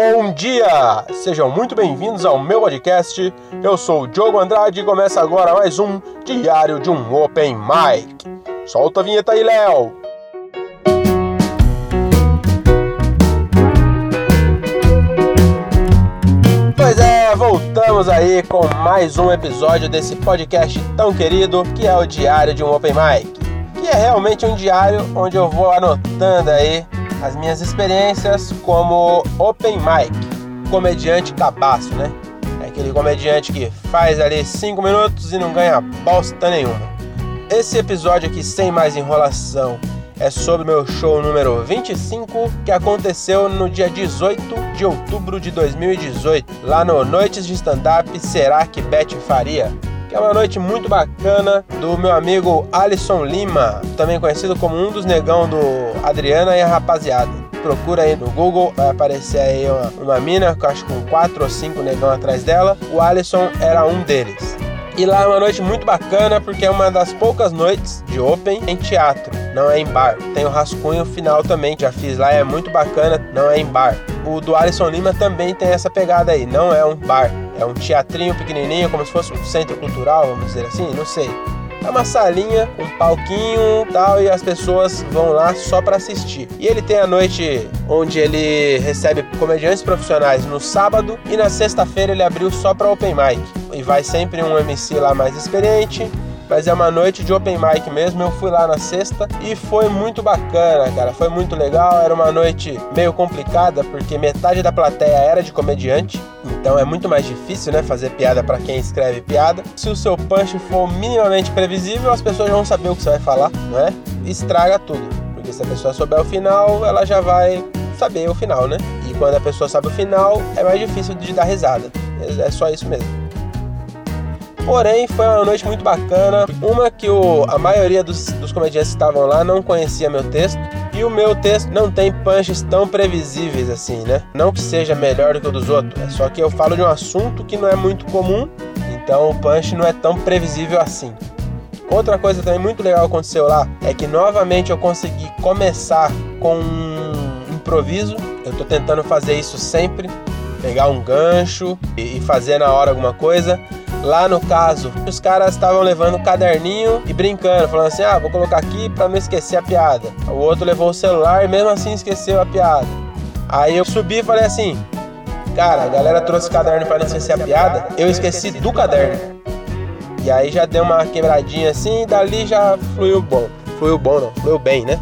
Bom dia! Sejam muito bem-vindos ao meu podcast. Eu sou o Diogo Andrade e começa agora mais um Diário de um Open Mic. Solta a vinheta aí, Léo! Pois é, voltamos aí com mais um episódio desse podcast tão querido que é o Diário de um Open Mic. Que é realmente um diário onde eu vou anotando aí as minhas experiências como open mic, comediante cabaço, né? É aquele comediante que faz ali 5 minutos e não ganha bosta nenhuma. Esse episódio aqui, sem mais enrolação, é sobre meu show número 25, que aconteceu no dia 18 de outubro de 2018, lá no Noites de Stand-Up Será que Beth Faria? Que é uma noite muito bacana do meu amigo Alisson Lima, também conhecido como um dos negão do Adriana e a Rapaziada. Procura aí no Google, vai aparecer aí uma, uma mina, acho com quatro ou cinco negão atrás dela. O Alisson era um deles. E lá é uma noite muito bacana porque é uma das poucas noites de open em teatro, não é em bar. Tem o rascunho final também, já fiz lá, é muito bacana, não é em bar. O do Alisson Lima também tem essa pegada aí, não é um bar, é um teatrinho pequenininho, como se fosse um centro cultural, vamos dizer assim, não sei. É uma salinha, um palquinho tal, e as pessoas vão lá só para assistir. E ele tem a noite onde ele recebe comediantes profissionais no sábado e na sexta-feira ele abriu só para open mic. E vai sempre um MC lá mais experiente, mas é uma noite de open mic mesmo. Eu fui lá na sexta e foi muito bacana, cara. Foi muito legal. Era uma noite meio complicada porque metade da plateia era de comediante, então é muito mais difícil, né, fazer piada para quem escreve piada. Se o seu punch for minimamente previsível, as pessoas vão saber o que você vai falar, não é? Estraga tudo, porque se a pessoa souber o final, ela já vai saber o final, né? E quando a pessoa sabe o final, é mais difícil de dar risada. É só isso mesmo. Porém, foi uma noite muito bacana. Uma que o, a maioria dos, dos comediantes que estavam lá não conhecia meu texto. E o meu texto não tem punches tão previsíveis assim, né? Não que seja melhor do que o dos outros, é só que eu falo de um assunto que não é muito comum, então o punch não é tão previsível assim. Outra coisa também muito legal aconteceu lá é que novamente eu consegui começar com um improviso. Eu tô tentando fazer isso sempre, pegar um gancho e fazer na hora alguma coisa. Lá no caso, os caras estavam levando o caderninho e brincando, falando assim: ah, vou colocar aqui para não esquecer a piada. O outro levou o celular e mesmo assim esqueceu a piada. Aí eu subi e falei assim: cara, a galera trouxe o caderno para não esquecer a piada, eu esqueci do caderno. E aí já deu uma quebradinha assim, e dali já fluiu bom. Fluiu bom não, fluiu bem, né?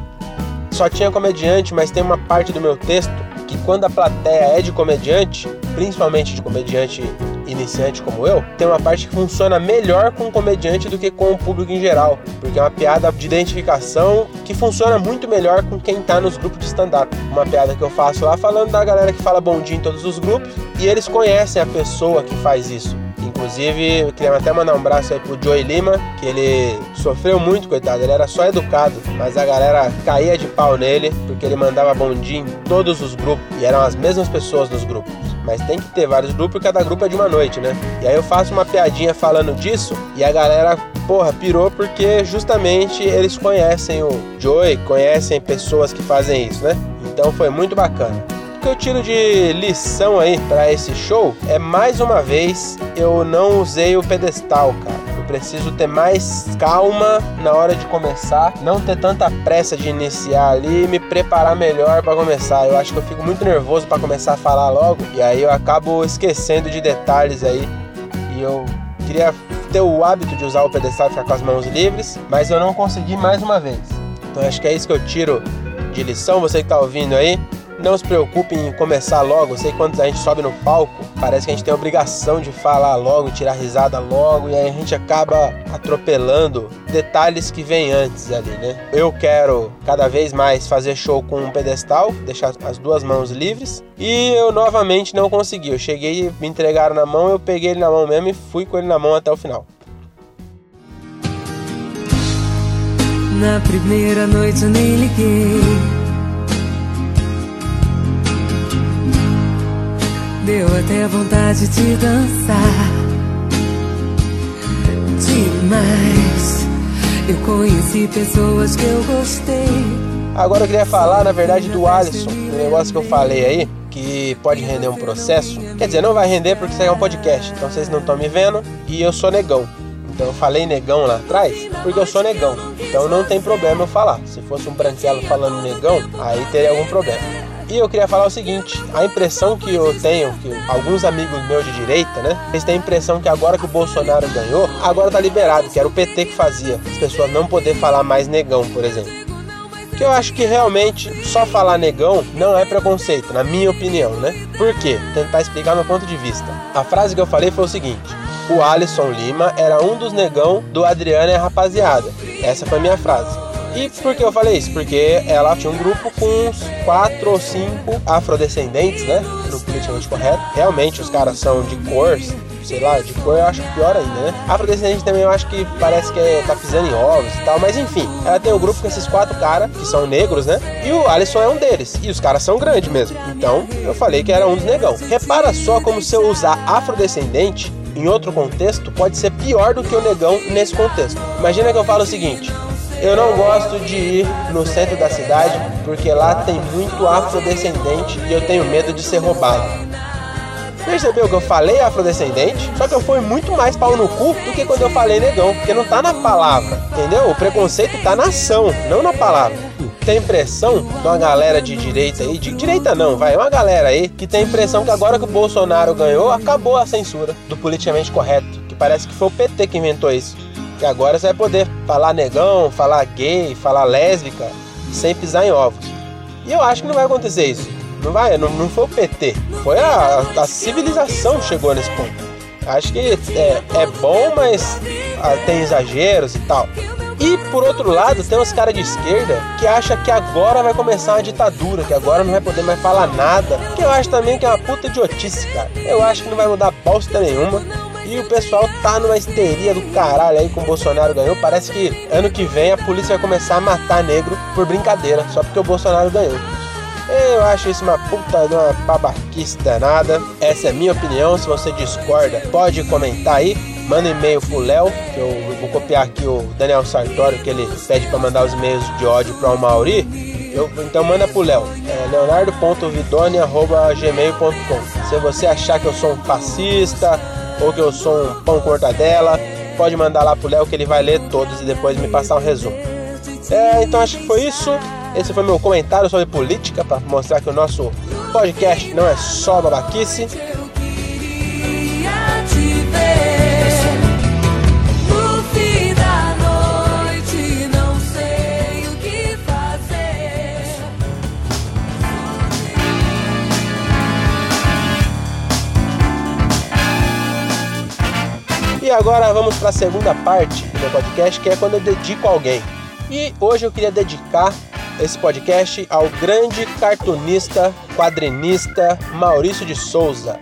Só tinha comediante, mas tem uma parte do meu texto que quando a plateia é de comediante, principalmente de comediante iniciante como eu, tem uma parte que funciona melhor com o comediante do que com o público em geral, porque é uma piada de identificação que funciona muito melhor com quem tá nos grupos de stand-up. Uma piada que eu faço lá falando da galera que fala bom dia em todos os grupos e eles conhecem a pessoa que faz isso. Inclusive, eu queria até mandar um abraço aí pro Joey Lima, que ele sofreu muito, coitado. Ele era só educado, mas a galera caía de pau nele, porque ele mandava bom dia em todos os grupos. E eram as mesmas pessoas nos grupos. Mas tem que ter vários grupos e cada grupo é de uma noite, né? E aí eu faço uma piadinha falando disso e a galera, porra, pirou porque justamente eles conhecem o Joey, conhecem pessoas que fazem isso, né? Então foi muito bacana que eu tiro de lição aí para esse show é mais uma vez eu não usei o pedestal, cara. Eu preciso ter mais calma na hora de começar, não ter tanta pressa de iniciar ali e me preparar melhor para começar. Eu acho que eu fico muito nervoso para começar a falar logo e aí eu acabo esquecendo de detalhes aí. E eu queria ter o hábito de usar o pedestal e ficar com as mãos livres, mas eu não consegui mais uma vez. Então acho que é isso que eu tiro de lição, você que tá ouvindo aí. Não se preocupe em começar logo. Eu sei quando a gente sobe no palco, parece que a gente tem a obrigação de falar logo, tirar risada logo, e aí a gente acaba atropelando detalhes que vêm antes ali, né? Eu quero cada vez mais fazer show com um pedestal, deixar as duas mãos livres, e eu novamente não consegui. Eu cheguei, me entregaram na mão, eu peguei ele na mão mesmo e fui com ele na mão até o final. Na primeira noite eu nem liguei Deu até vontade de dançar demais. Eu conheci pessoas que eu gostei. Agora eu queria falar, na verdade, do Alisson, do negócio que eu falei aí que pode render um processo. Quer dizer, não vai render porque isso é um podcast, então vocês não estão me vendo e eu sou negão. Então eu falei negão lá atrás porque eu sou negão. Então não tem problema eu falar. Se fosse um branquelo falando negão, aí teria algum problema. E eu queria falar o seguinte: a impressão que eu tenho, que alguns amigos meus de direita, né? Eles têm a impressão que agora que o Bolsonaro ganhou, agora tá liberado, que era o PT que fazia. As pessoas não poder falar mais negão, por exemplo. Que eu acho que realmente só falar negão não é preconceito, na minha opinião, né? Por quê? Tentar explicar meu ponto de vista. A frase que eu falei foi o seguinte: o Alisson Lima era um dos negão do Adriano e a rapaziada. Essa foi a minha frase. E por que eu falei isso? Porque ela tinha um grupo com uns quatro ou cinco afrodescendentes, né? No politicamente correto. Realmente os caras são de cor, sei lá, de cor eu acho pior ainda, né? Afrodescendente também eu acho que parece que é, tá pisando em ovos e tal, mas enfim, ela tem o um grupo com esses quatro caras, que são negros, né? E o Alisson é um deles. E os caras são grandes mesmo. Então, eu falei que era um dos negão. Repara só como se eu usar afrodescendente em outro contexto pode ser pior do que o negão nesse contexto. Imagina que eu falo o seguinte: eu não gosto de ir no centro da cidade porque lá tem muito afrodescendente e eu tenho medo de ser roubado. Percebeu que eu falei afrodescendente? Só que eu fui muito mais pau no cu do que quando eu falei negão, porque não tá na palavra, entendeu? O preconceito tá na ação, não na palavra. Tem impressão de uma galera de direita aí, de direita não, vai, uma galera aí que tem a impressão que agora que o Bolsonaro ganhou, acabou a censura do politicamente correto, que parece que foi o PT que inventou isso. Que agora você vai poder falar negão, falar gay, falar lésbica, sem pisar em ovos. E eu acho que não vai acontecer isso. Não vai, não, não foi o PT. Foi a, a civilização que chegou nesse ponto. Acho que é, é bom, mas ah, tem exageros e tal. E por outro lado, tem uns caras de esquerda que acham que agora vai começar uma ditadura, que agora não vai poder mais falar nada. Que eu acho também que é uma puta idiotice, cara. Eu acho que não vai mudar bosta nenhuma. E o pessoal tá numa histeria do caralho aí com o Bolsonaro ganhou. Parece que ano que vem a polícia vai começar a matar negro por brincadeira, só porque o Bolsonaro ganhou. Eu acho isso uma puta de uma babaquice danada. Essa é a minha opinião. Se você discorda, pode comentar aí. Manda e-mail pro Léo, que eu vou copiar aqui o Daniel Sartório, que ele pede para mandar os e-mails de ódio para o Mauri. Eu, então manda pro Léo, é leonardo.vidoni.gmail.com. Se você achar que eu sou um fascista, ou que eu sou um pão cortadela, pode mandar lá pro Léo que ele vai ler todos e depois me passar um resumo. É, então acho que foi isso. Esse foi meu comentário sobre política para mostrar que o nosso podcast não é só babaquice. Agora vamos para a segunda parte do meu podcast, que é quando eu dedico a alguém. E hoje eu queria dedicar esse podcast ao grande cartunista, quadrinista Maurício de Souza.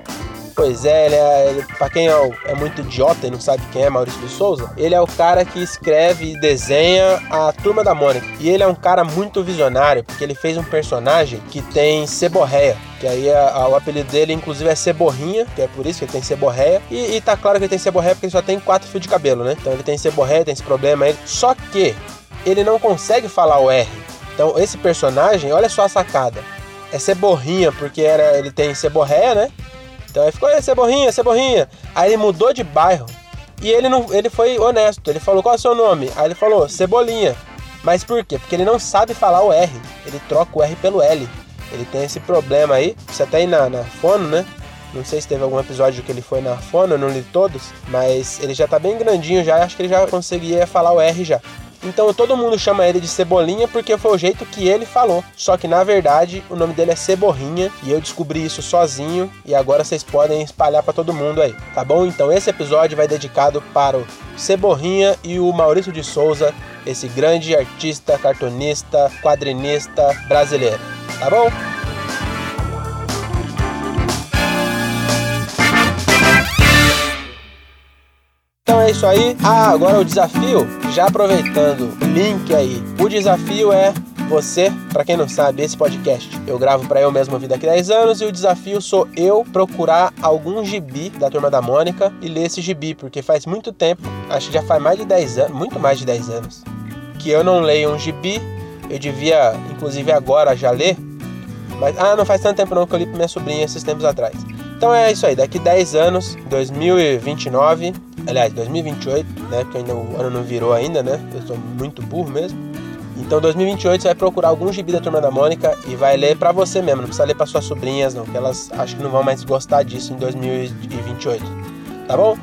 Pois é, ele é, ele, pra quem é, é, muito idiota e não sabe quem é Maurício de Souza, ele é o cara que escreve e desenha a Turma da Mônica. E ele é um cara muito visionário, porque ele fez um personagem que tem ceborréia. Que aí a, a, o apelido dele, inclusive, é Ceborrinha, que é por isso que ele tem ceborréia. E, e tá claro que ele tem ceborréia porque ele só tem quatro fios de cabelo, né? Então ele tem ceborréia, tem esse problema aí. Só que ele não consegue falar o R. Então esse personagem, olha só a sacada. É ceborrinha, porque era, ele tem ceborréia, né? Então aí ficou, Ceborrinha, Ceborrinha. Aí ele mudou de bairro e ele não, ele foi honesto. Ele falou, qual é o seu nome? Aí ele falou, Cebolinha. Mas por quê? Porque ele não sabe falar o R. Ele troca o R pelo L. Ele tem esse problema aí. Você até ir na, na fono, né? Não sei se teve algum episódio que ele foi na fono, eu não li todos. Mas ele já tá bem grandinho já. Acho que ele já conseguia falar o R já. Então todo mundo chama ele de Cebolinha porque foi o jeito que ele falou. Só que na verdade o nome dele é Ceborrinha e eu descobri isso sozinho e agora vocês podem espalhar para todo mundo aí, tá bom? Então esse episódio vai dedicado para o Ceborrinha e o Maurício de Souza, esse grande artista, cartunista, quadrinista brasileiro, tá bom? Isso aí. Ah, agora o desafio, já aproveitando o link aí. O desafio é você, para quem não sabe, esse podcast eu gravo para eu mesmo vida daqui 10 anos e o desafio sou eu procurar algum gibi da Turma da Mônica e ler esse gibi, porque faz muito tempo, acho que já faz mais de 10 anos, muito mais de 10 anos, que eu não leio um gibi. Eu devia, inclusive agora, já ler, Mas, ah, não faz tanto tempo não que eu li pra minha sobrinha esses tempos atrás. Então é isso aí, daqui 10 anos, 2029, aliás, 2028, né? Porque ainda o ano não virou ainda, né? Eu sou muito burro mesmo. Então 2028 você vai procurar algum gibi da Turma da Mônica e vai ler para você mesmo, não precisa ler para suas sobrinhas não, que elas acho que não vão mais gostar disso em 2028. Tá bom?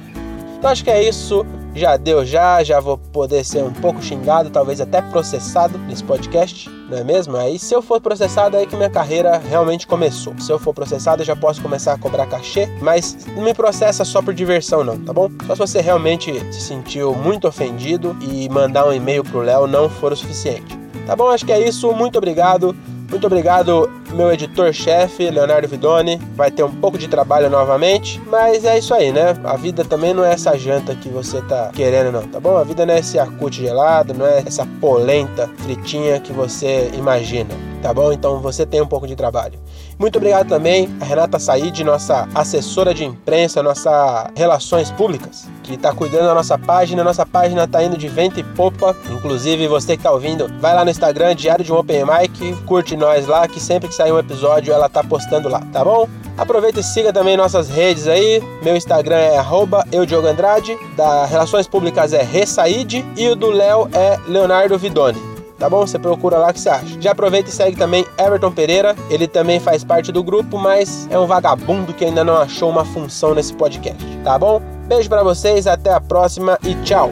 Então acho que é isso já deu já, já vou poder ser um pouco xingado, talvez até processado nesse podcast, não é mesmo? Aí se eu for processado é aí que minha carreira realmente começou. Se eu for processado eu já posso começar a cobrar cachê, mas não me processa só por diversão não, tá bom? Só se você realmente se sentiu muito ofendido e mandar um e-mail pro Léo não for o suficiente. Tá bom? Acho que é isso. Muito obrigado. Muito obrigado, meu editor-chefe, Leonardo Vidoni. Vai ter um pouco de trabalho novamente, mas é isso aí, né? A vida também não é essa janta que você tá querendo, não, tá bom? A vida não é esse acute gelado, não é essa polenta fritinha que você imagina, tá bom? Então você tem um pouco de trabalho. Muito obrigado também a Renata Said, nossa assessora de imprensa, nossa relações públicas, que está cuidando da nossa página. Nossa página está indo de vento e popa. Inclusive, você que está ouvindo, vai lá no Instagram, Diário de um Open Mic, curte nós lá, que sempre que sair um episódio ela tá postando lá, tá bom? Aproveita e siga também nossas redes aí. Meu Instagram é eudiogoandrade, da Relações Públicas é Ressaide e o do Léo é Leonardo Vidoni tá bom? Você procura lá que você acha. Já aproveita e segue também Everton Pereira, ele também faz parte do grupo, mas é um vagabundo que ainda não achou uma função nesse podcast, tá bom? Beijo para vocês, até a próxima e tchau.